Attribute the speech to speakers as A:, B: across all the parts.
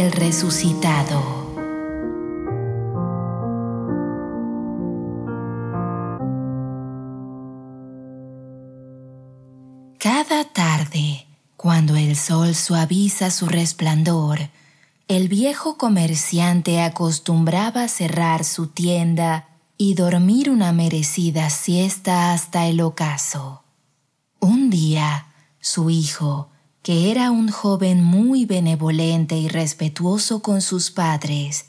A: el resucitado. Cada tarde, cuando el sol suaviza su resplandor, el viejo comerciante acostumbraba cerrar su tienda y dormir una merecida siesta hasta el ocaso. Un día, su hijo, que era un joven muy benevolente y respetuoso con sus padres,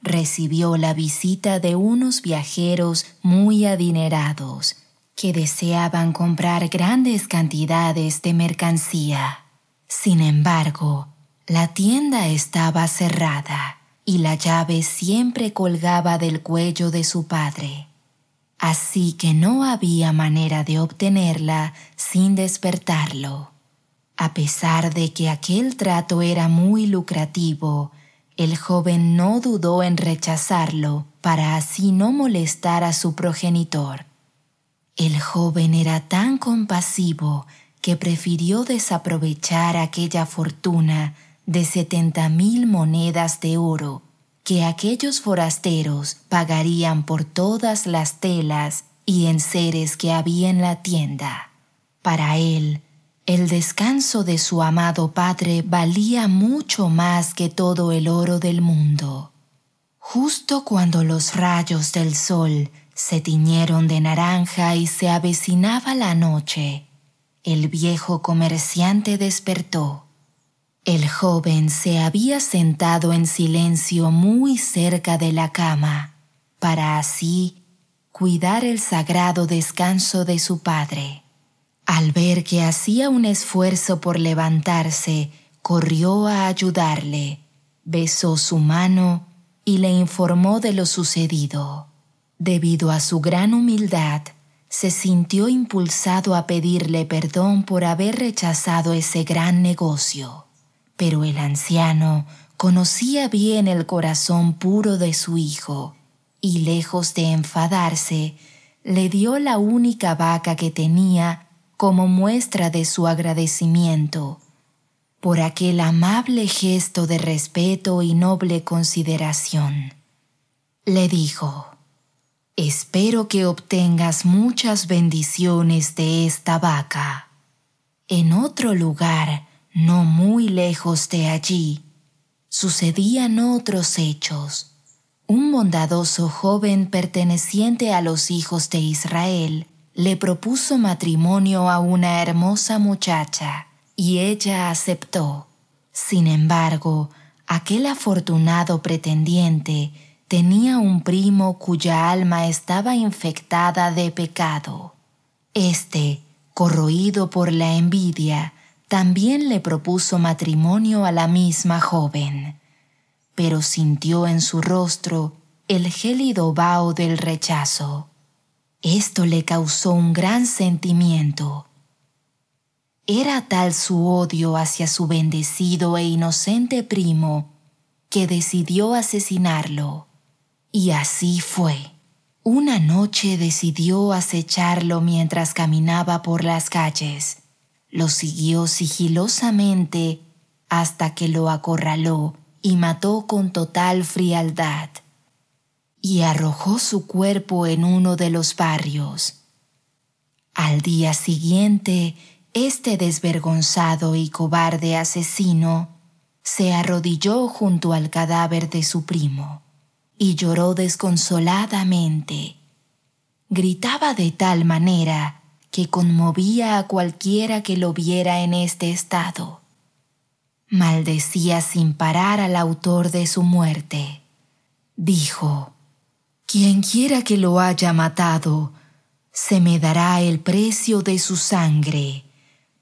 A: recibió la visita de unos viajeros muy adinerados que deseaban comprar grandes cantidades de mercancía. Sin embargo, la tienda estaba cerrada y la llave siempre colgaba del cuello de su padre. Así que no había manera de obtenerla sin despertarlo. A pesar de que aquel trato era muy lucrativo, el joven no dudó en rechazarlo para así no molestar a su progenitor. El joven era tan compasivo que prefirió desaprovechar aquella fortuna de setenta mil monedas de oro que aquellos forasteros pagarían por todas las telas y enseres que había en la tienda. Para él, el descanso de su amado padre valía mucho más que todo el oro del mundo. Justo cuando los rayos del sol se tiñeron de naranja y se avecinaba la noche, el viejo comerciante despertó. El joven se había sentado en silencio muy cerca de la cama, para así cuidar el sagrado descanso de su padre. Al ver que hacía un esfuerzo por levantarse, corrió a ayudarle, besó su mano y le informó de lo sucedido. Debido a su gran humildad, se sintió impulsado a pedirle perdón por haber rechazado ese gran negocio. Pero el anciano conocía bien el corazón puro de su hijo y lejos de enfadarse, le dio la única vaca que tenía como muestra de su agradecimiento por aquel amable gesto de respeto y noble consideración. Le dijo, Espero que obtengas muchas bendiciones de esta vaca. En otro lugar, no muy lejos de allí, sucedían otros hechos. Un bondadoso joven perteneciente a los hijos de Israel le propuso matrimonio a una hermosa muchacha y ella aceptó. Sin embargo, aquel afortunado pretendiente tenía un primo cuya alma estaba infectada de pecado. Este, corroído por la envidia, también le propuso matrimonio a la misma joven, pero sintió en su rostro el gélido vaho del rechazo. Esto le causó un gran sentimiento. Era tal su odio hacia su bendecido e inocente primo que decidió asesinarlo. Y así fue. Una noche decidió acecharlo mientras caminaba por las calles. Lo siguió sigilosamente hasta que lo acorraló y mató con total frialdad y arrojó su cuerpo en uno de los barrios. Al día siguiente, este desvergonzado y cobarde asesino se arrodilló junto al cadáver de su primo y lloró desconsoladamente. Gritaba de tal manera que conmovía a cualquiera que lo viera en este estado. Maldecía sin parar al autor de su muerte. Dijo, quien quiera que lo haya matado, se me dará el precio de su sangre,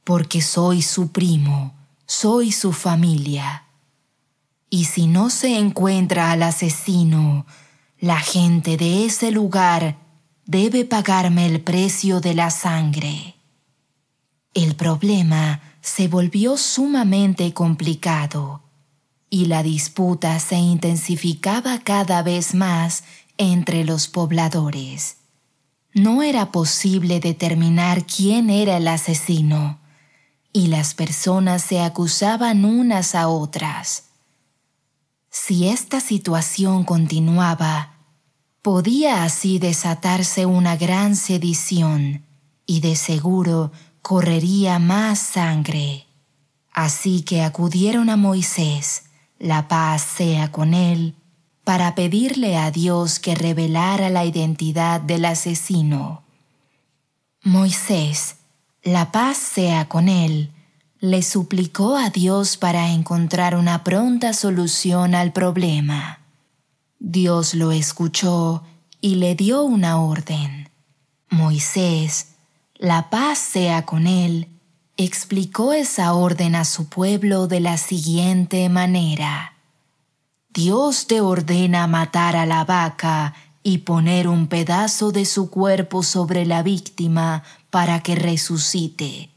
A: porque soy su primo, soy su familia. Y si no se encuentra al asesino, la gente de ese lugar debe pagarme el precio de la sangre. El problema se volvió sumamente complicado y la disputa se intensificaba cada vez más entre los pobladores. No era posible determinar quién era el asesino y las personas se acusaban unas a otras. Si esta situación continuaba, podía así desatarse una gran sedición y de seguro correría más sangre. Así que acudieron a Moisés, la paz sea con él, para pedirle a Dios que revelara la identidad del asesino. Moisés, la paz sea con él, le suplicó a Dios para encontrar una pronta solución al problema. Dios lo escuchó y le dio una orden. Moisés, la paz sea con él, explicó esa orden a su pueblo de la siguiente manera. Dios te ordena matar a la vaca y poner un pedazo de su cuerpo sobre la víctima para que resucite,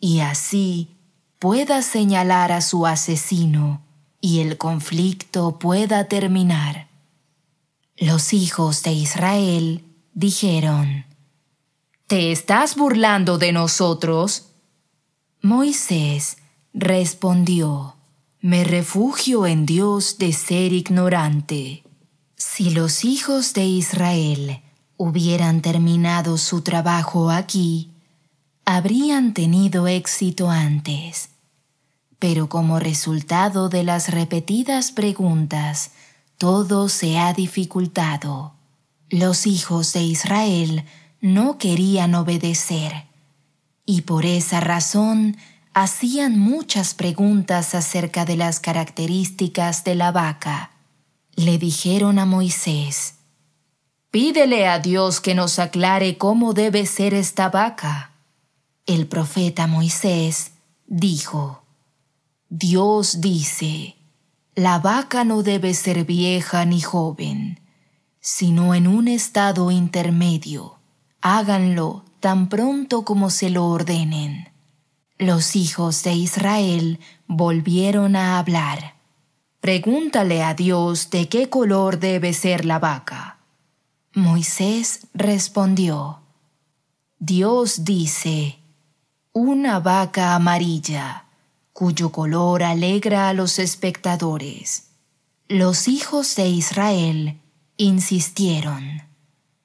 A: y así pueda señalar a su asesino y el conflicto pueda terminar. Los hijos de Israel dijeron, ¿Te estás burlando de nosotros? Moisés respondió, me refugio en Dios de ser ignorante. Si los hijos de Israel hubieran terminado su trabajo aquí, habrían tenido éxito antes. Pero como resultado de las repetidas preguntas, todo se ha dificultado. Los hijos de Israel no querían obedecer, y por esa razón hacían muchas preguntas acerca de las características de la vaca. Le dijeron a Moisés, Pídele a Dios que nos aclare cómo debe ser esta vaca. El profeta Moisés dijo, Dios dice, la vaca no debe ser vieja ni joven, sino en un estado intermedio. Háganlo tan pronto como se lo ordenen. Los hijos de Israel volvieron a hablar. Pregúntale a Dios de qué color debe ser la vaca. Moisés respondió, Dios dice, una vaca amarilla, cuyo color alegra a los espectadores. Los hijos de Israel insistieron,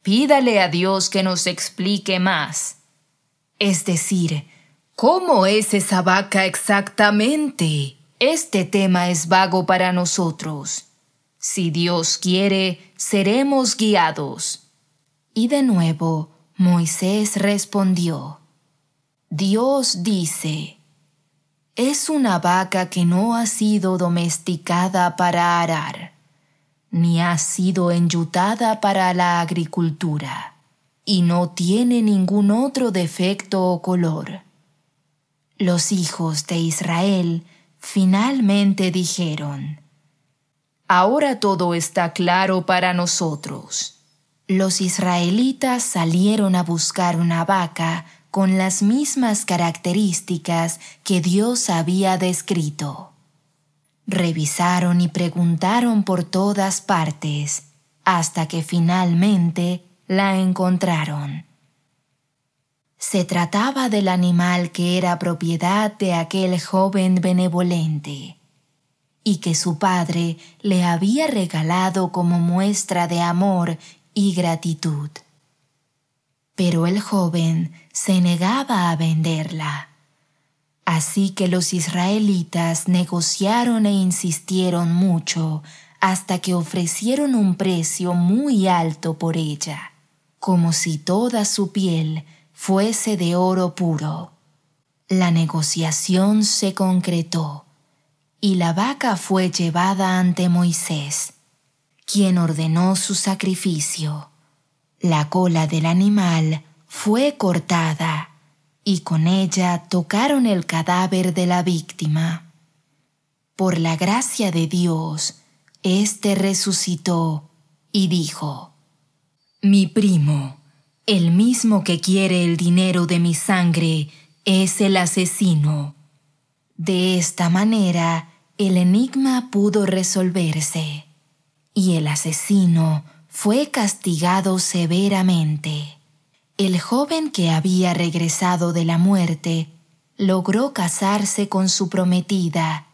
A: pídale a Dios que nos explique más. Es decir, ¿Cómo es esa vaca exactamente? Este tema es vago para nosotros. Si Dios quiere, seremos guiados. Y de nuevo Moisés respondió, Dios dice, es una vaca que no ha sido domesticada para arar, ni ha sido enyutada para la agricultura, y no tiene ningún otro defecto o color los hijos de Israel finalmente dijeron, Ahora todo está claro para nosotros. Los israelitas salieron a buscar una vaca con las mismas características que Dios había descrito. Revisaron y preguntaron por todas partes hasta que finalmente la encontraron. Se trataba del animal que era propiedad de aquel joven benevolente y que su padre le había regalado como muestra de amor y gratitud. Pero el joven se negaba a venderla. Así que los israelitas negociaron e insistieron mucho hasta que ofrecieron un precio muy alto por ella, como si toda su piel fuese de oro puro. La negociación se concretó y la vaca fue llevada ante Moisés, quien ordenó su sacrificio. La cola del animal fue cortada y con ella tocaron el cadáver de la víctima. Por la gracia de Dios, éste resucitó y dijo, Mi primo, el mismo que quiere el dinero de mi sangre es el asesino. De esta manera, el enigma pudo resolverse y el asesino fue castigado severamente. El joven que había regresado de la muerte logró casarse con su prometida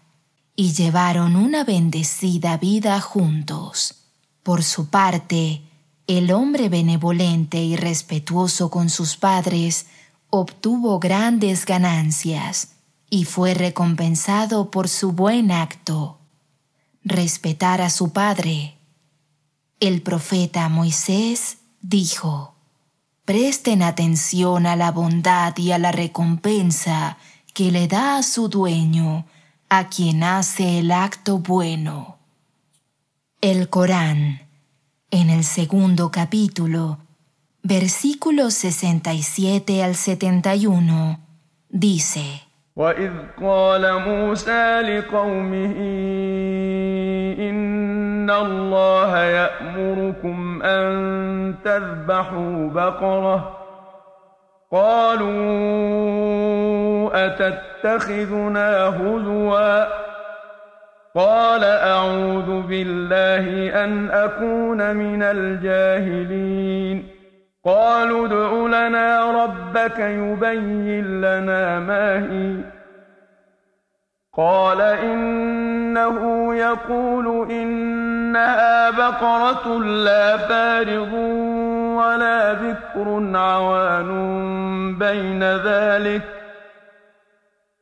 A: y llevaron una bendecida vida juntos. Por su parte, el hombre benevolente y respetuoso con sus padres obtuvo grandes ganancias y fue recompensado por su buen acto. Respetar a su padre. El profeta Moisés dijo, Presten atención a la bondad y a la recompensa que le da a su dueño, a quien hace el acto bueno. El Corán, en el segundo capítulo, versículos 67 al 71, dice,
B: وإذ قال موسى لقومه إن الله يأمركم أن تذبحوا بقرة قالوا أتتخذنا هزوا قال أعوذ بالله أن أكون من الجاهلين. قالوا ادع لنا ربك يبين لنا ما هي. قال إنه يقول إنها بقرة لا فارض ولا بكر عوان بين ذلك.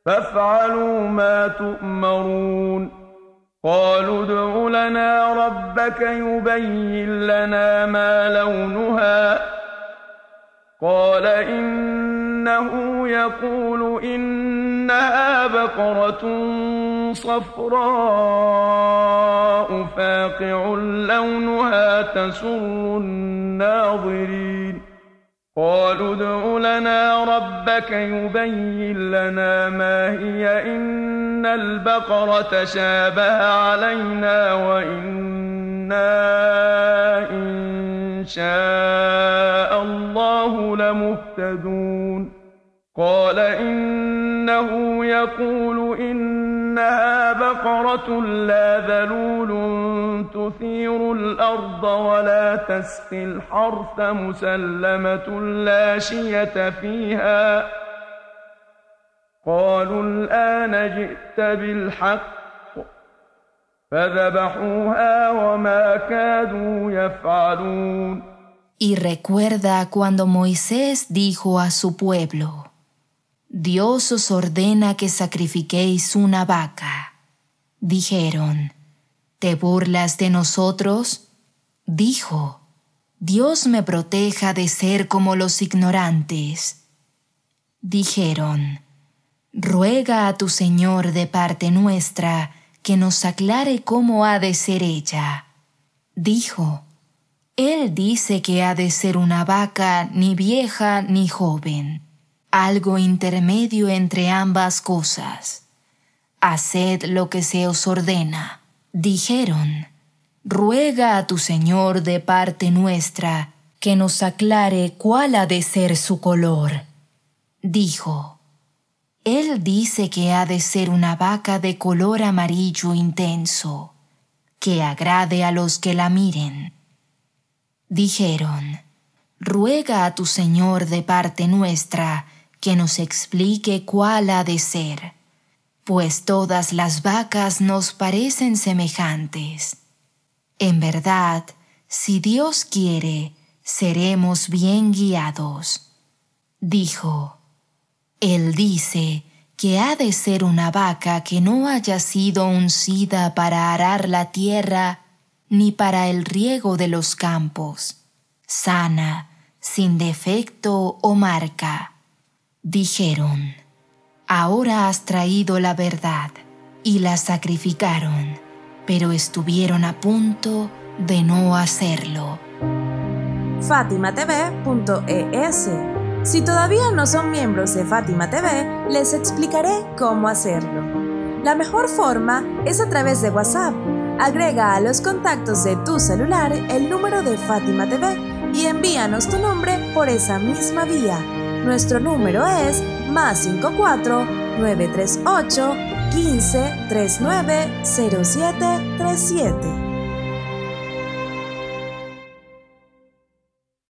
B: فافعلوا ما تؤمرون. قالوا ادع لنا ربك يبين لنا ما لونها. قال إنه يقول إنها بقرة صفراء فاقع لونها تسر الناظرين. قالوا ادع لنا ربك يبين لنا ما هي. إن البقرة شابه علينا وإنا إن شاء الله لمهتدون. قال إنه يقول إنها بقرة لا ذلول تثير الأرض ولا تسقي الحرث مسلمة لا شية فيها. قالوا الآن جئت بالحق فذبحوها وما كادوا يفعلون.
A: Y recuerda cuando Moisés dijo a su pueblo, Dios os ordena que sacrifiquéis una vaca. Dijeron, ¿te burlas de nosotros? Dijo, Dios me proteja de ser como los ignorantes. Dijeron, ruega a tu Señor de parte nuestra que nos aclare cómo ha de ser ella. Dijo, Él dice que ha de ser una vaca ni vieja ni joven, algo intermedio entre ambas cosas. Haced lo que se os ordena. Dijeron, ruega a tu Señor de parte nuestra que nos aclare cuál ha de ser su color. Dijo, él dice que ha de ser una vaca de color amarillo intenso, que agrade a los que la miren. Dijeron, ruega a tu Señor de parte nuestra que nos explique cuál ha de ser, pues todas las vacas nos parecen semejantes. En verdad, si Dios quiere, seremos bien guiados. Dijo, él dice que ha de ser una vaca que no haya sido uncida para arar la tierra ni para el riego de los campos, sana, sin defecto o marca. Dijeron, ahora has traído la verdad, y la sacrificaron, pero estuvieron a punto de no hacerlo.
C: FátimaTV.es si todavía no son miembros de Fátima TV, les explicaré cómo hacerlo. La mejor forma es a través de WhatsApp. Agrega a los contactos de tu celular el número de Fátima TV y envíanos tu nombre por esa misma vía. Nuestro número es más 54 938 15 39 0737.